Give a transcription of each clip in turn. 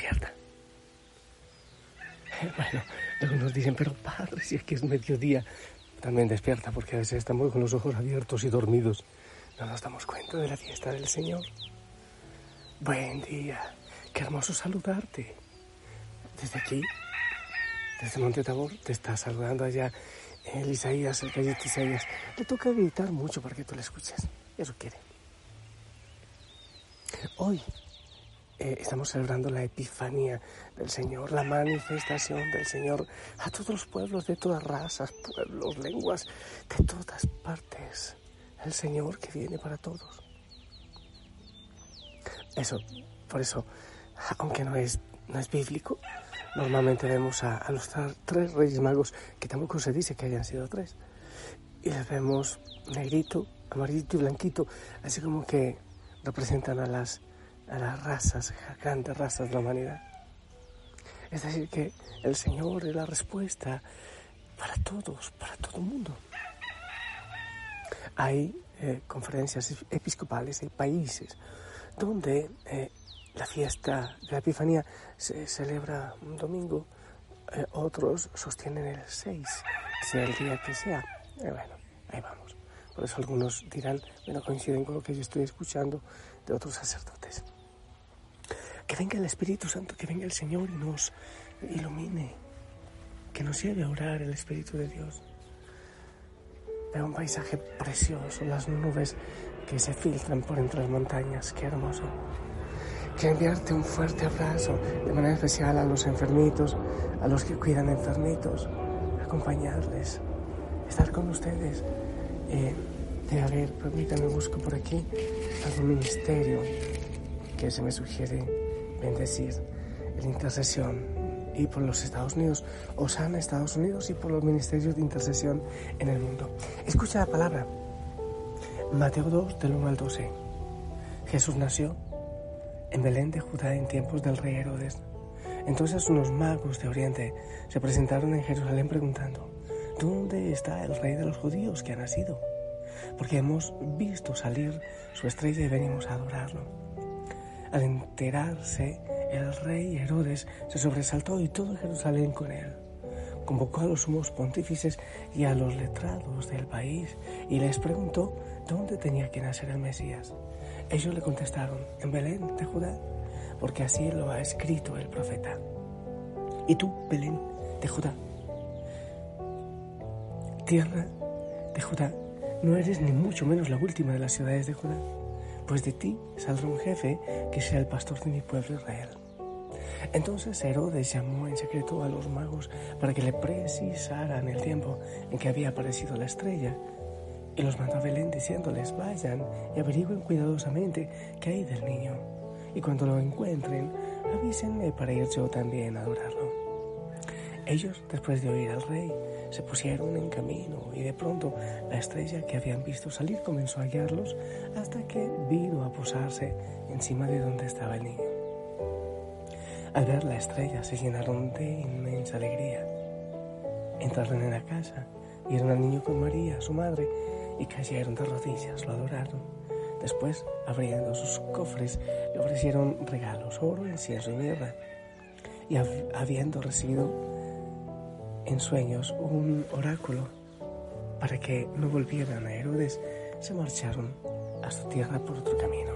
Despierta. Bueno, algunos dicen, pero padre, si es que es mediodía, también despierta porque a veces estamos con los ojos abiertos y dormidos. No nos damos cuenta de la fiesta del Señor. Buen día. Qué hermoso saludarte. Desde aquí, desde Monte Tabor, te está saludando allá el Isaías, el gallito Isaías. Le toca gritar mucho para que tú le escuches. Eso quiere. Hoy eh, estamos celebrando la Epifanía del Señor, la manifestación del Señor a todos los pueblos de todas razas, pueblos, lenguas, de todas partes. El Señor que viene para todos. Eso, por eso, aunque no es, no es bíblico, normalmente vemos a, a los tres reyes magos, que tampoco se dice que hayan sido tres, y les vemos negrito, amarillito y blanquito, así como que representan a las, a las razas, grandes razas de la humanidad. Es decir, que el Señor es la respuesta para todos, para todo el mundo. Hay eh, conferencias episcopales, hay países donde eh, la fiesta de la Epifanía se celebra un domingo, eh, otros sostienen el 6, sea el día que sea. Eh, bueno, ahí vamos. Por eso algunos dirán, bueno, coinciden con lo que yo estoy escuchando de otros sacerdotes. Que venga el Espíritu Santo, que venga el Señor y nos ilumine, que nos lleve a orar el Espíritu de Dios. Veo un paisaje precioso, las nubes que se filtran por entre las montañas, qué hermoso. Quiero enviarte un fuerte abrazo, de manera especial a los enfermitos, a los que cuidan enfermitos, acompañarles, estar con ustedes. Eh, de a ver, permítanme, busco por aquí algún ministerio que se me sugiere bendecir en intercesión y por los Estados Unidos, Osana Estados Unidos y por los ministerios de intercesión en el mundo. Escucha la palabra. Mateo 2, del 1 al 12. Jesús nació en Belén de Judá en tiempos del rey Herodes. Entonces unos magos de Oriente se presentaron en Jerusalén preguntando, ¿dónde está el rey de los judíos que ha nacido? Porque hemos visto salir su estrella y venimos a adorarlo. Al enterarse, el rey Herodes se sobresaltó y todo Jerusalén con él. Convocó a los sumos pontífices y a los letrados del país y les preguntó dónde tenía que nacer el Mesías. Ellos le contestaron, en Belén de Judá, porque así lo ha escrito el profeta. Y tú, Belén de Judá, tierra de Judá, no eres ni mucho menos la última de las ciudades de Judá, pues de ti saldrá un jefe que sea el pastor de mi pueblo Israel. Entonces Herodes llamó en secreto a los magos para que le precisaran el tiempo en que había aparecido la estrella y los mandó a Belén diciéndoles, vayan y averigüen cuidadosamente qué hay del niño. Y cuando lo encuentren, avísenme para ir yo también a adorarlo. Ellos, después de oír al rey, se pusieron en camino y de pronto la estrella que habían visto salir comenzó a guiarlos hasta que vino a posarse encima de donde estaba el niño. Al ver la estrella se llenaron de inmensa alegría. Entraron en la casa, vieron al niño con María, su madre, y cayeron de rodillas, lo adoraron. Después, abriendo sus cofres, le ofrecieron regalos, oro, incienso y mirra. Y hab- habiendo recibido en sueños un oráculo para que no volvieran a Herodes, se marcharon a su tierra por otro camino.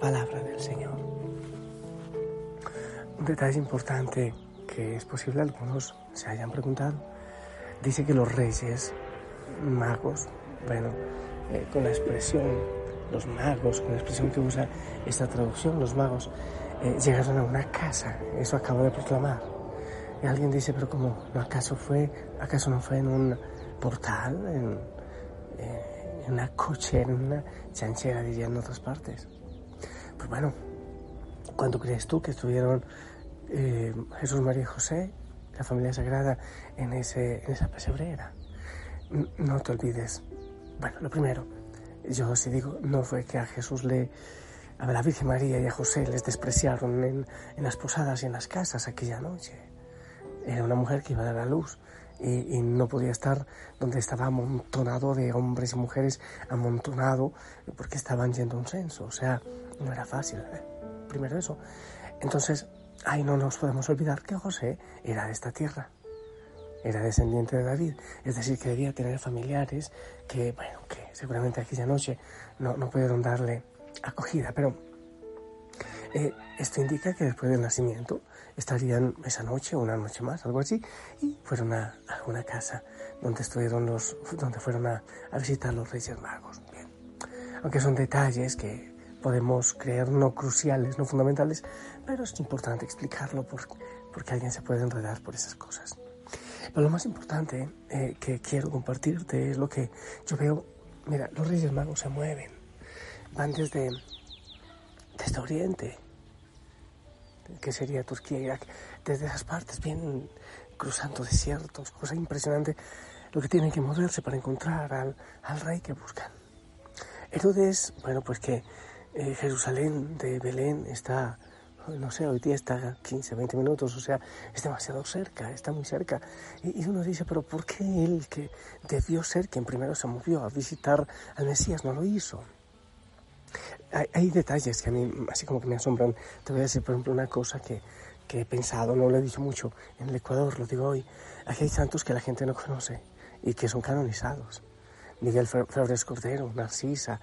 Palabra del Señor. Un detalle importante que es posible algunos se hayan preguntado. Dice que los reyes magos, bueno, eh, con la expresión, los magos, con la expresión que usa esta traducción, los magos, eh, llegaron a una casa, eso acabo de proclamar. Alguien dice, pero ¿cómo? ¿Acaso, fue, ¿Acaso no fue en un portal, en, eh, en una cochera, en una chanchera, diría en otras partes? Pues bueno, ¿cuándo crees tú que estuvieron eh, Jesús, María y José, la familia sagrada, en, ese, en esa pesebrera? No te olvides. Bueno, lo primero, yo sí digo, no fue que a Jesús le a la Virgen María y a José les despreciaron en, las posadas y en las casas aquella noche. Era una mujer que iba a dar a luz y, no podía estar donde estaba amontonado de hombres y mujeres, amontonado porque estaban yendo a un censo. O sea, no era fácil. ¿eh? Primero eso. Entonces, ahí no nos podemos olvidar que José era de esta tierra. Era descendiente de David, es decir, que debía tener familiares que, bueno, que seguramente aquella noche no, no pudieron darle acogida, pero eh, esto indica que después del nacimiento estarían esa noche una noche más, algo así, y fueron a, una casa donde estuvieron los, donde fueron a, visitar los Reyes Magos. Aunque son detalles que podemos creer no cruciales, no fundamentales, pero es importante explicarlo porque, porque alguien se puede enredar por esas cosas. Pero lo más importante eh, que quiero compartirte es lo que yo veo. Mira, los Reyes Magos se mueven van desde, desde Oriente, que sería Turquía, Irak, desde esas partes vienen cruzando desiertos, cosa impresionante lo que tienen que moverse para encontrar al, al rey que buscan. Herodes, bueno, pues que eh, Jerusalén de Belén está, no sé, hoy día está 15, 20 minutos, o sea, es demasiado cerca, está muy cerca. Y, y, uno dice, pero ¿por qué él que debió ser quien primero se movió a visitar al Mesías no lo hizo? Hay, detalles que a mí así como que me asombran. Te voy a decir, por ejemplo, una cosa que, que he pensado, no lo he dicho mucho, en el Ecuador, lo digo hoy. Aquí hay santos que la gente no conoce y que son canonizados. Miguel Flores Cordero, Narcisa,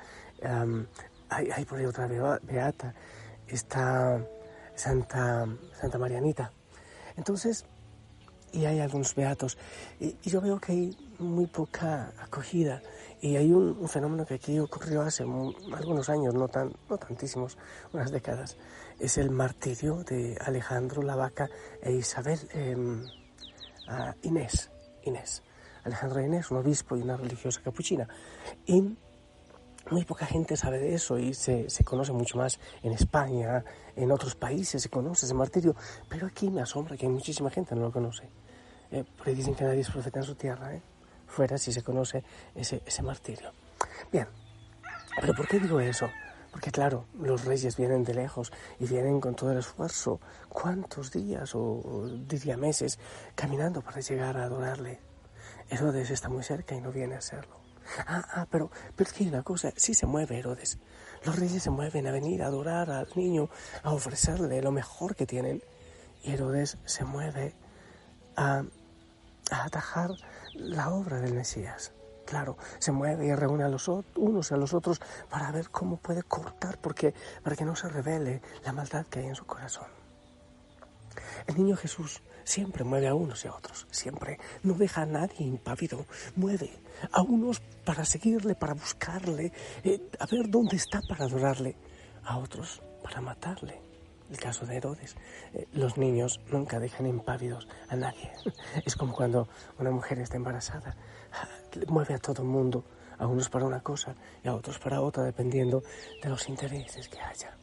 hay, hay, por ahí otra beata, está Santa, Santa Marianita. Entonces, y hay algunos beatos, y, yo veo que hay muy poca acogida y hay un, fenómeno que aquí ocurrió hace algunos años, no, tan, no tantísimos, unas décadas. Es el martirio de Alejandro la Vaca e Isabel em, Inés. Inés. Alejandro e Inés, un obispo y una religiosa capuchina. Y muy poca gente sabe de eso y se, se, conoce mucho más en España, en otros países se conoce ese martirio, pero aquí me asombra que hay muchísima gente no lo conoce. Eh, porque dicen que nadie es profeta en su tierra, ¿eh? fuera si se conoce ese, ese martirio. Bien, pero ¿por qué digo eso? Porque claro, los reyes vienen de lejos y vienen con todo el esfuerzo, cuántos días o, diría meses caminando para llegar a adorarle. Herodes está muy cerca y no viene a hacerlo. Ah, ah, pero, pero es que hay una cosa, sí se mueve Herodes. Los reyes se mueven a venir a adorar al niño, a ofrecerle lo mejor que tienen. Y Herodes se mueve a, a atajar la obra del Mesías. Claro, se mueve y reúne a los unos y a los otros para ver cómo puede cortar, porque, para que no se revele la maldad que hay en su corazón. El niño Jesús siempre mueve a unos y a otros, siempre. No deja a nadie impávido, mueve a unos para seguirle, para buscarle, eh, a ver dónde está para adorarle, a otros para matarle el caso de Herodes. Eh, los niños nunca dejan impávidos a nadie. Es como cuando una mujer está embarazada, mueve a todo el mundo, a unos para una cosa y a otros para otra, dependiendo de los intereses que haya.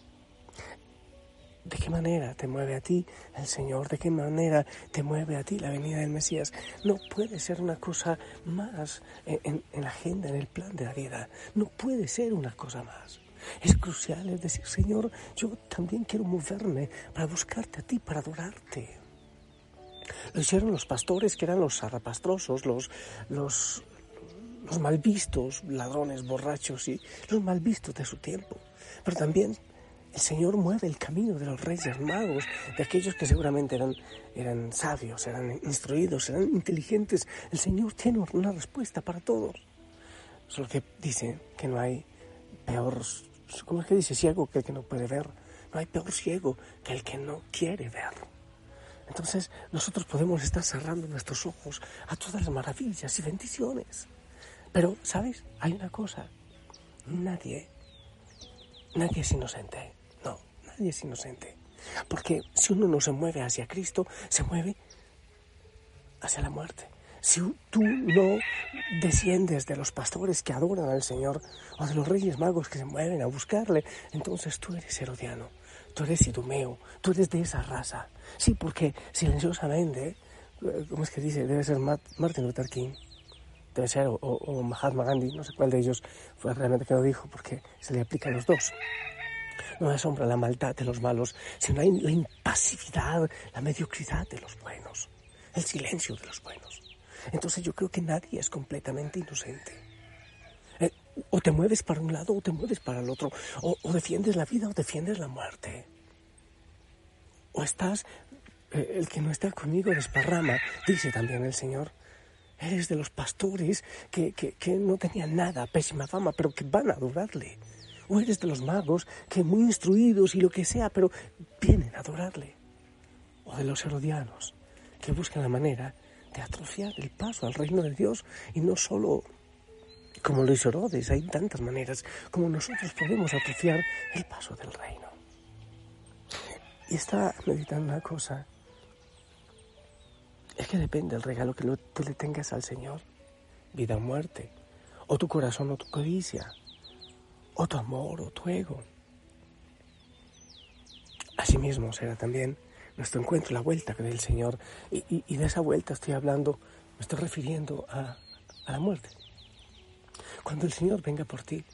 ¿De qué manera te mueve a ti el Señor? ¿De qué manera te mueve a ti la venida del Mesías? No puede ser una cosa más en, la agenda, en el plan de la vida. No puede ser una cosa más. Es crucial, es decir, Señor, yo también quiero moverme para buscarte a ti, para adorarte. Lo hicieron los pastores, que eran los zarrapastrosos, los, los, los mal vistos, ladrones, borrachos y los mal vistos de su tiempo. Pero también el Señor mueve el camino de los reyes magos, de aquellos que seguramente eran, eran sabios, eran instruidos, eran inteligentes. El Señor tiene una respuesta para todos. Solo que dice que no hay peor ¿Cómo es que dice ciego que el que no puede ver? No hay peor ciego que el que no quiere ver. Entonces nosotros podemos estar cerrando nuestros ojos a todas las maravillas y bendiciones. Pero, ¿sabes? Hay una cosa. Nadie, nadie es inocente. Nadie es inocente. Porque si uno no se mueve hacia Cristo, se mueve hacia la muerte. Si tú no desciendes de los pastores que adoran al Señor o de los reyes magos que se mueven a buscarle, entonces tú eres herodiano, tú eres idumeo, tú eres de esa raza. Sí, porque silenciosamente, eh, ¿cómo es que dice? Debe ser Martin Luther King, debe ser, o, Mahatma Gandhi, no sé cuál de ellos fue realmente que lo dijo, porque se le aplica a los dos. No asombra la maldad de los malos, sino la impasividad, la mediocridad de los buenos, el silencio de los buenos. Entonces yo creo que nadie es completamente inocente. Eh, o te mueves para un lado o te mueves para el otro. O, defiendes la vida o defiendes la muerte. O estás, eh, el que no está conmigo desparrama, dice también el Señor. Eres de los pastores que, que, que no tenían nada, pésima fama, pero que van a adorarle. O eres de los magos que muy instruidos y lo que sea, pero vienen a adorarle. O de los herodianos que buscan la manera de atrofiar el paso al reino de Dios y no solo como lo hizo Herodes, hay tantas maneras como nosotros podemos atrofiar el paso del reino. Y está meditando una cosa, es que depende del regalo que tú le tengas al Señor, vida o muerte, o tu corazón o tu codicia, o tu amor o tu ego. Asimismo será también nuestro encuentro, la vuelta del Señor. Y, de esa vuelta estoy hablando, me estoy refiriendo a, la muerte. Cuando el Señor venga por ti,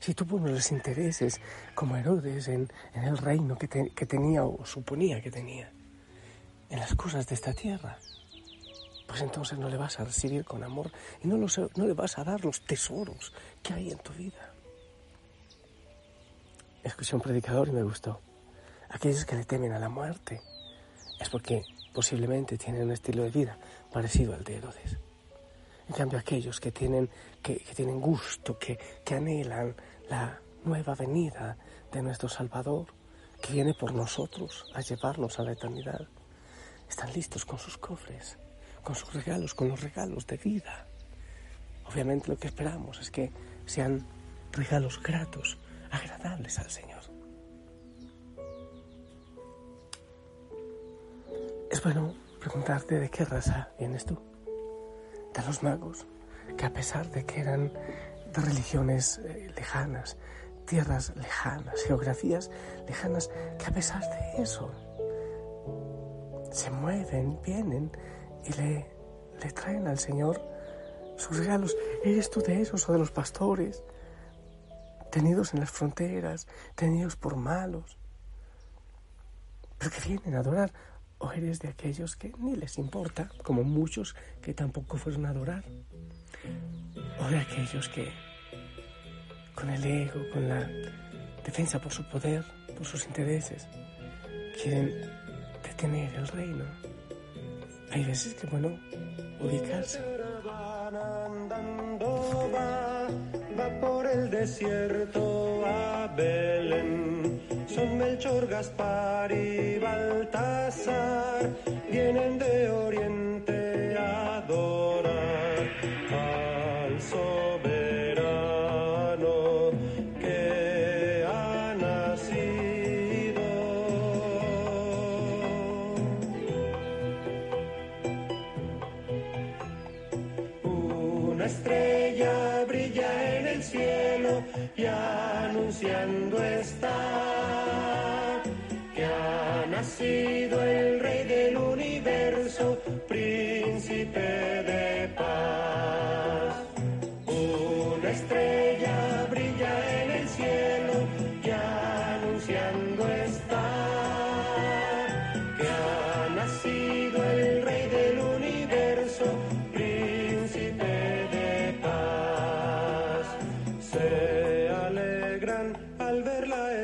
si tú pones los intereses como Herodes en, el reino que, tenía o suponía que tenía, en las cosas de esta tierra, pues entonces no le vas a recibir con amor y no, no le vas a dar los tesoros que hay en tu vida. Escuché un predicador y me gustó. Aquellos que le temen a la muerte es porque posiblemente tienen un estilo de vida parecido al de Herodes. En cambio, aquellos que tienen, que, tienen gusto, que, que anhelan la nueva venida de nuestro Salvador, que viene por nosotros a llevarnos a la eternidad, están listos con sus cofres, con sus regalos, con los regalos de vida. Obviamente lo que esperamos es que sean regalos gratos, agradables al Señor. Es bueno preguntarte de qué raza vienes tú. De los magos, que a pesar de que eran de religiones eh, lejanas, tierras lejanas, geografías lejanas, que a pesar de eso se mueven, vienen y le, le traen al Señor sus regalos. ¿Eres tú de esos o de los pastores? Tenidos en las fronteras, tenidos por malos, pero que vienen a adorar o eres de aquellos que ni les importa, como muchos que tampoco fueron a adorar, o de aquellos que con el ego, con la defensa por su poder, por sus intereses, quieren detener el reino. Hay veces que, bueno, ubicarse. El desierto a Belén. Son Melchor, Gaspar y Baltasar, vienen de Oriente y anunciando está sido el rey del universo, príncipe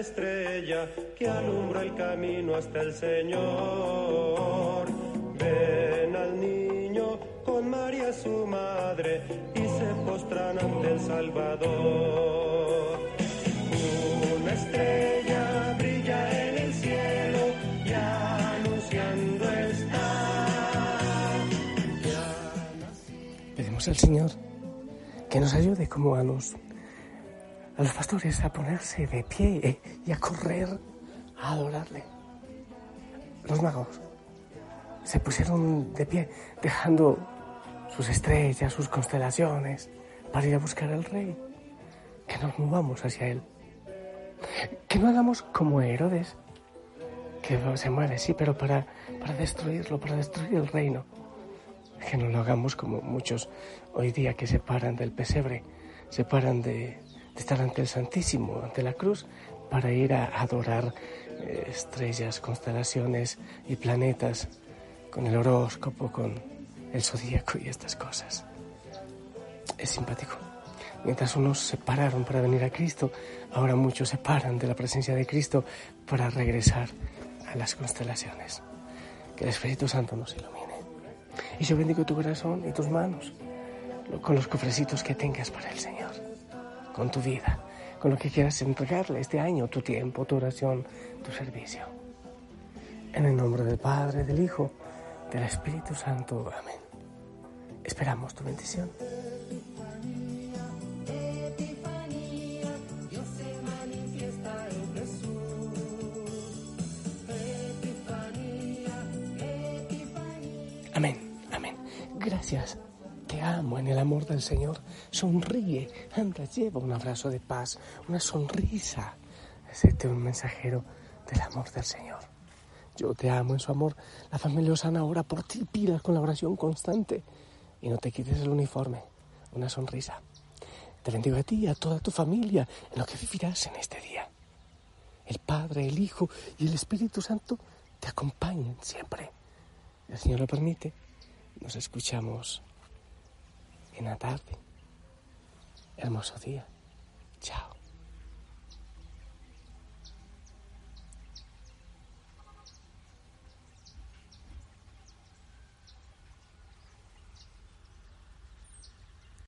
estrella que alumbra el camino hasta el Señor. Ven al niño con María su madre y se postran ante el Salvador. Una estrella brilla en el cielo y anunciando está. Pedimos al Señor que nos ayude como a los a los pastores a ponerse de pie y a correr a adorarle. Los magos se pusieron de pie, dejando sus estrellas, sus constelaciones, para ir a buscar al rey. Que nos movamos hacia él. Que no hagamos como Herodes, que se mueve, sí, pero para, para destruirlo, para destruir el reino. Que no lo hagamos como muchos hoy día que se paran del pesebre, se paran de, estar ante el Santísimo, ante la cruz, para ir a adorar eh, estrellas, constelaciones y planetas con el horóscopo, con el zodíaco y estas cosas. Es simpático. Mientras unos se pararon para venir a Cristo, ahora muchos se paran de la presencia de Cristo para regresar a las constelaciones. Que el Espíritu Santo nos ilumine. Y yo bendigo tu corazón y tus manos con los cofrecitos que tengas para el Señor, con tu vida, con lo que quieras entregarle este año, tu tiempo, tu oración, tu servicio. En el nombre del Padre, del Hijo, del Espíritu Santo. Amén. Esperamos tu bendición. Amén, amén. Gracias. Te amo en el amor del Señor. Sonríe, anda, lleva un abrazo de paz, una sonrisa. Hacete un mensajero del amor del Señor. Yo te amo en su amor. La familia Osana ora por ti, pida con la oración constante. Y no te quites el uniforme, una sonrisa. Te bendigo a ti y a toda tu familia en lo que vivirás en este día. El Padre, el Hijo y el Espíritu Santo te acompañen siempre. El Señor lo permite. Nos escuchamos en la tarde. Hermoso día. Chao.